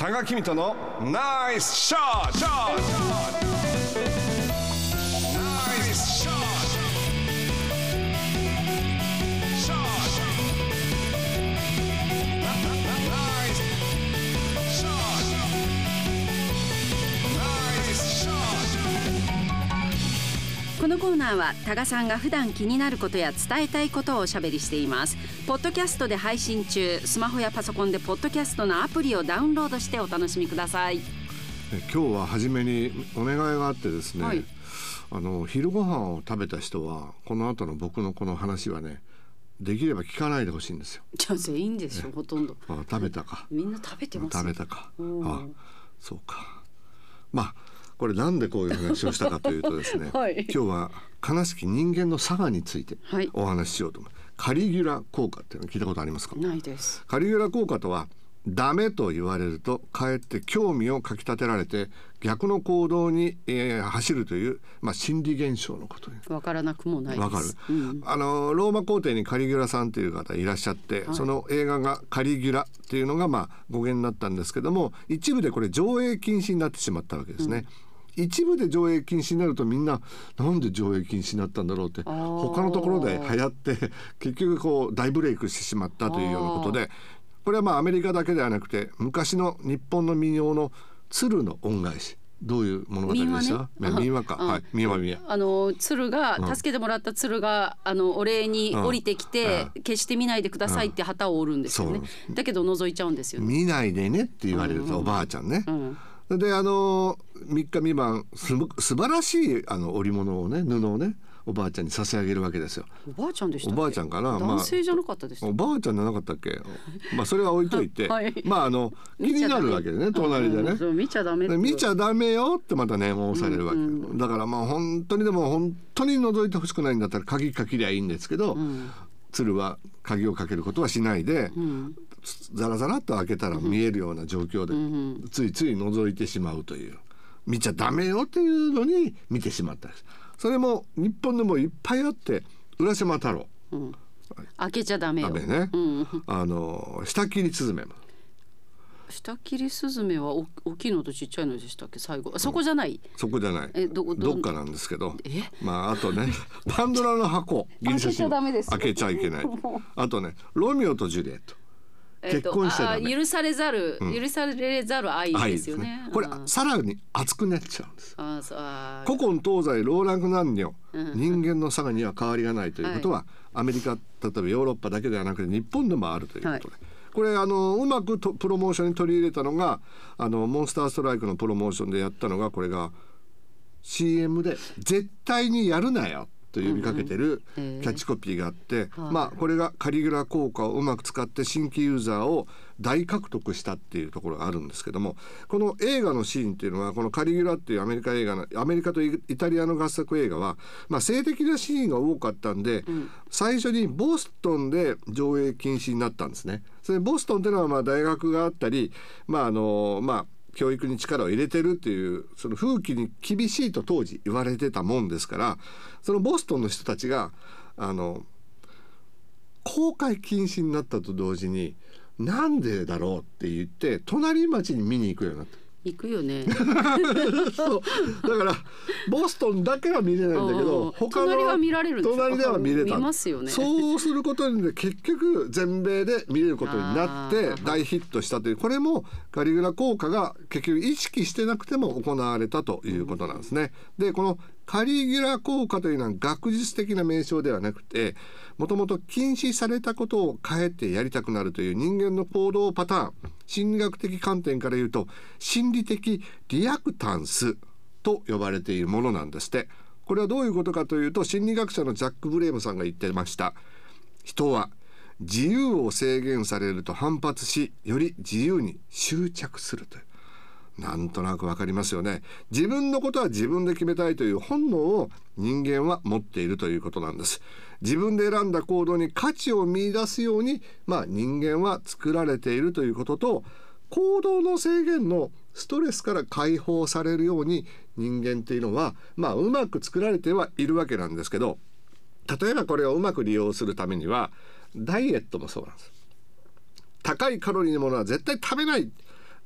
多賀君とのナイスショット。このコーナーは多賀さんが普段気になることや伝えたいことをおしゃべりしています。ポッドキャストで配信中スマホやパソコンでポッドキャストのアプリをダウンロードしてお楽しみください。え今日は初めにお願いがあってですね、はい。あの昼ご飯を食べた人はこの後の僕のこの話はねできれば聞かないでほしいんですよ。じゃあ全員でしょほとんど。あ食べたか。みんな食べてます食べたか。うん。あそうか。まあこれなんでこういう話をしたかというとですね、はい。今日は悲しき人間の差がについてはい。お話ししようと思う、カリギュラ効果っていうの聞いたことありますか？ないです。カリギュラ効果とはダメと言われるとかえって興味をかき立てられて逆の行動に、えー走るという、まあ、心理現象のことにわからなくもないです。わかる、うん。あのローマ皇帝にカリギュラさんという方いらっしゃって、その映画がカリギュラっていうのがまあ語源になったんですけども一部でこれ上映禁止になってしまったわけですね。一部で上映禁止になるとみんななんで上映禁止になったんだろうって他のところで流行って 結局こう大ブレイクしてしまったというようなことでこれはまあアメリカだけではなくて昔の日本の民謡の鶴の恩返しどういう物語でした？民話ね。民話か。あはい。民話民話。あの鶴がうん。助けてもらった鶴があのお礼に降りてきてう決して見ないでくださいって旗を折るんですよね。そう。だけど覗いちゃうんですよね。見ないでねって言われるとおばあちゃんね。うんであの3日3晩すぶ素晴らしいあの織物をね布をねおばあちゃんに差し上げるわけですよ。おばあちゃんでしたっけ？おばあちゃんかな？まあ男性じゃなかったでしたおばあちゃんじゃなかったっけ？まあそれは置いといて、はい。まああの気になるわけでね隣でね。見ちゃダメ見ちゃダメよってまたね申されるわけ、うんだからまあ本当にでも本当に覗いてほしくないんだったら鍵かけりゃいいんですけど、うん。鶴は鍵をかけることはしないで、うんザラザラっと開けたら見えるような状況で、うんついつい覗いてしまうという。見ちゃダメよっていうのに見てしまった。それも日本でもいっぱいあって浦島太郎。うん。開けちゃダメよ。ダメね、うん。あの下切りスズメも。下切りスズメはお大きいのとちっちゃいのでしたっけ？最後。あそこじゃない？そこじゃない。えどどどっかなんですけど。え？まああとねパンドラの箱 開けちゃダメですよ。開けちゃいけない。あとねロミオとジュリエットえっと結婚しちゃダメあ許されざる、うん。許されざる愛愛ですよね。これうん。さらに熱くなっちゃうんです。古今東西老若男女、うん。人間の差がには変わりがないということは、アメリカ例えばヨーロッパだけではなくて日本でもあるということで、これあのうまくとプロモーションに取り入れたのがあのモンスターストライクのプロモーションでやったのがこれが CM で「絶対にやるなよ」と呼びかけてるキャッチコピーがあって、はい。まあこれがカリギュラ効果をうまく使って新規ユーザーを大獲得したっていうところがあるんですけどもこの映画のシーンっていうのはこのカリギュラっていうアメリカ映画のアメリカとイイタリアの合作映画は、まあ、性的なシーンが多かったんで、最初にボストンで上映禁止になったんですね。それボストンっていうのはまあ大学があったりまああのまあ教育に力を入れてるっていうその風紀に厳しいと当時言われてたもんですからそのボストンの人たちがあの公開禁止になったと同時になんでだろうって言って隣町に見に行くようになった。行くよね。そう。だからボストンだけは見れないんだけうんど他の隣は見られる隣では見れた。見ますよね。そうすることによって結局全米で見れることになって大ヒットしたというこれもカリグラ効果が結局意識してなくても行われたということなんですね。でこのカリギュラ効果というのは学術的な名称ではなくてもともと禁止されたことを変えてやりたくなるという人間の行動パターン。心理学的観点から言うと心理的リアクタンスと呼ばれているものなんですって。これはどういうことかというと心理学者のジャック・ブレームさんが言ってました。人は自由を制限されると反発しより自由に執着するという。なんとなくわかりますよね。自分のことは自分で決めたいという本能を人間は持っているということなんです。自分で選んだ行動に価値を見出すようにまあ人間は作られているということと行動の制限のストレスから解放されるように人間っていうのはまあうまく作られてはいるわけなんですけど例えばこれをうまく利用するためにはダイエットもそうなんです。高いカロリーのものは絶対食べない。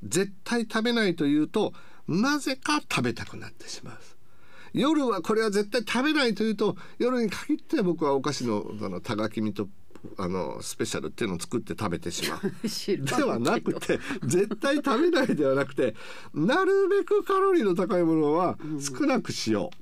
絶対食べないというとなぜか食べたくなってしまう。夜はこれは絶対食べないというと夜に限って僕はお菓子のあのタガキミとあのスペシャルっていうのを作って食べてしまう。ではなくて絶対食べないではなくてなるべくカロリーの高いものは少なくしよう、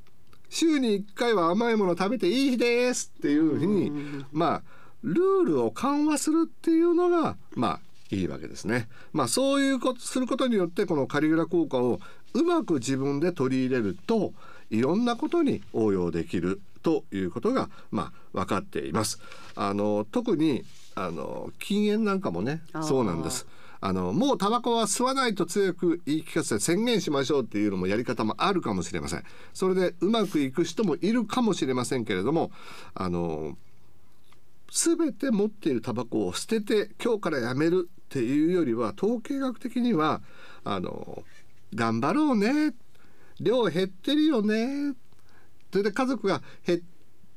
週に1回は甘いもの食べていい日ですっていうふうに、まあルールを緩和するっていうのがまあいいわけですね。まあそういうことすることによってこのカリグラ効果をうまく自分で取り入れるといろんなことに応用できるということがまあ分かっています。あの特にあの禁煙なんかもねそうなんです。あのもうタバコは吸わないと強く言い聞かせて宣言しましょうっていうのもやり方もあるかもしれません。それでうまくいく人もいるかもしれませんけれども、あの全て持っているタバコを捨てて今日からやめるっていうよりは統計学的にはあの頑張ろうね。量減ってるよね。それで家族が減っ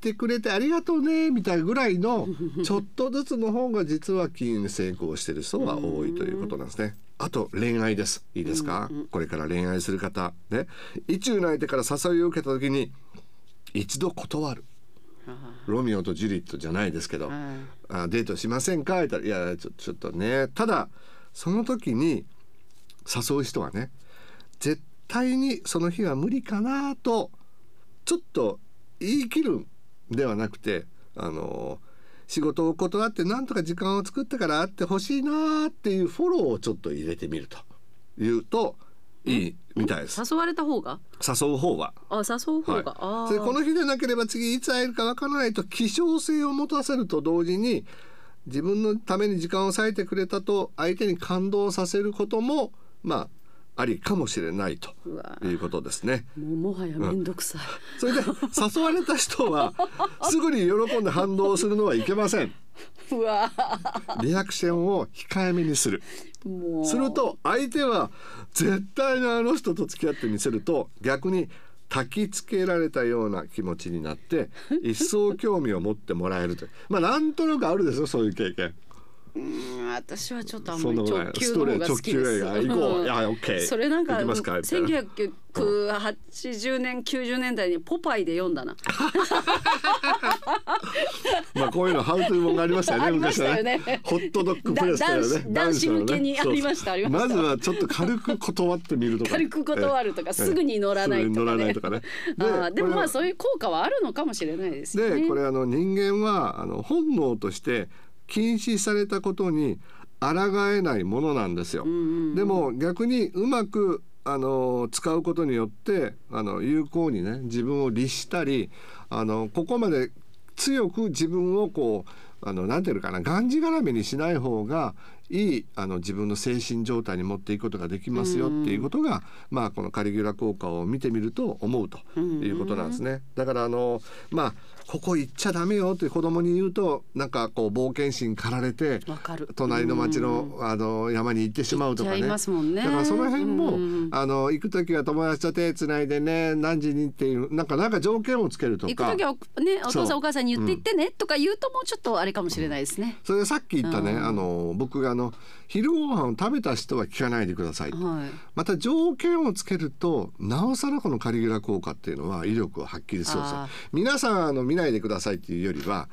てくれてありがとうね。みたいなぐらいのちょっとずつの方が実は禁煙に成功してる人が多いということなんですね。あと恋愛です。いいですか、これから恋愛する方。ね。意中の相手から誘いを受けた時に一度断る。ロミオとジュリットじゃないですけど、うん。あデートしませんか?」言ったら「いやちょちょっとね。ただその時に誘う人はね絶対にその日は無理かなとちょっと言い切るんではなくてあの仕事を断ってなんとか時間を作ってから会ってほしいなっていうフォローをちょっと入れてみると。いうといいみたいです。誘われた方が？誘う方は。あ誘う方が、あはい、ー。でこの日でなければ次いつ会えるかわからないと希少性を持たせると同時に自分のために時間を割いてくれたと相手に感動させることもまあありかもしれないということですね。もうもはやめんどくさい、それで誘われた人はすぐに喜んで反応するのはいけません。うわ。リアクションを控えめにする。すると相手は絶対にあの人と付き合ってみせると逆に焚きつけられたような気持ちになって一層興味を持ってもらえるという。まあなんとなくあるですよそういう経験うん私はちょっとあんまり直球の方が好きです。が行こう、んいやオッケー。それなんか行きますかみたいな。1980年90年代にポパイで読んだな。まあこういうのハウトゥー本がありましたよねありましたよね。昔はホットドッグプレスだよね。だ男子向けにありましたました。まずはちょっと軽く断ってみるとか。軽く断るとかすぐに乗らないとかね。すぐに乗らないとかね。あーでもまあそういう効果はあるのかもしれないですよね。でこれあの人間はあの本能として禁止されたことに抗えないものなんですよ。でも逆にうまくあの使うことによってあの有効にね自分を律したりあのここまで強く自分をこうあのなんていうのかながんじがらめにしない方がいいあの自分の精神状態に持っていくことができますよっていうことが、まあこのカリギュラ効果を見てみると思うということなんですね。だからあのまあここ行っちゃダメよって子供に言うとなんかこう冒険心駆られて隣の町のあの山に行ってしまうとかね。だからその辺も、うんあの行く時は友達と手つないでね何時にっていうなんかなんか条件をつけるとか。行く時はねお父さんお母さんに言って行ってねとか言うともうちょっとあれかもしれないですね。それでさっき言ったね、うん。あの僕があの昼ご飯を食べた人は聞かないでください、はい。また条件をつけるとなおさらこのカリギュラ効果っていうのは威力を発揮するんですよあー。皆さんあの見ないでくださいっていうよりは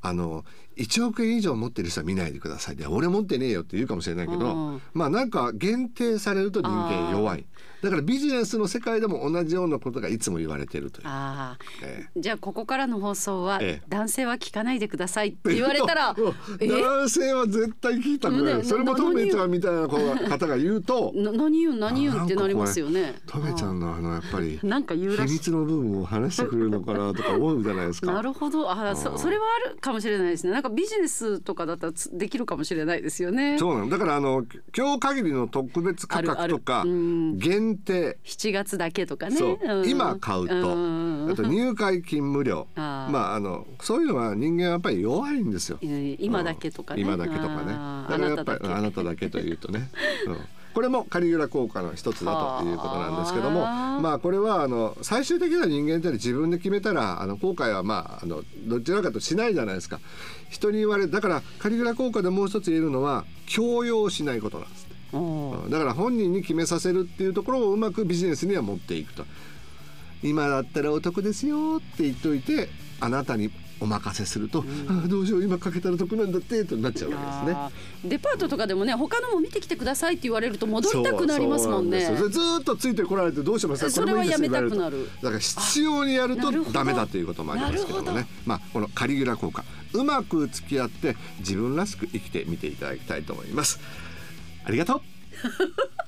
あの1億円以上持ってる人は見ないでください。で俺持ってねえよって言うかもしれないけど、うん。まあなんか限定されると人間弱いだからビジネスの世界でも同じようなことがいつも言われてるという。ああ、えじゃあここからの放送は、ええ。男性は聞かないでくださいって言われたら 男性は絶対聞いたくなねいそれもトメちゃんみたいな方が言うとな何言うん何言うんってなりますよね。トメちゃんのあのやっぱりなんか。秘密の部分を話してくれるのかなとか思うじゃないですか。なるほど。あそそれはあるかもしれないですね。なんかビジネスとかだったらつできるかもしれないですよね。そうなの。だからあの今日限りの特別価格とかあるある。うん限定7月だけとかね。そう、ん。今買うと、ん。あと入会金無料。まああのそういうのは人間はやっぱり弱いんですよ。うん。今だけとかね。今だけとかね。だからやっぱりあなただけ。というとね、うん。これもカリギュラ効果の一つだということなんですけども。まあこれはあの最終的な人間って自分で決めたらあの後悔はまああのどちらかとしないじゃないですか。人に言われだからカリギュラ効果でもう一つ言えるのは強要しないことなんですだから本人に決めさせるっていうところをうまくビジネスには持っていくと。今だったらお得ですよって言っといてあなたにお任せすると、ああどうしよう今かけたら得なんだってとなっちゃうわけですね。デパートとかでもね他のも見てきてくださいって言われると戻りたくなりますもんね。ずーっとついてこられてどうしますか？それはやめたくなる。とだから必要にやるとダメだということもありますけどもね。まあこのカリギュラ効果。うまく付き合って自分らしく生きてみていただきたいと思いますありがとう。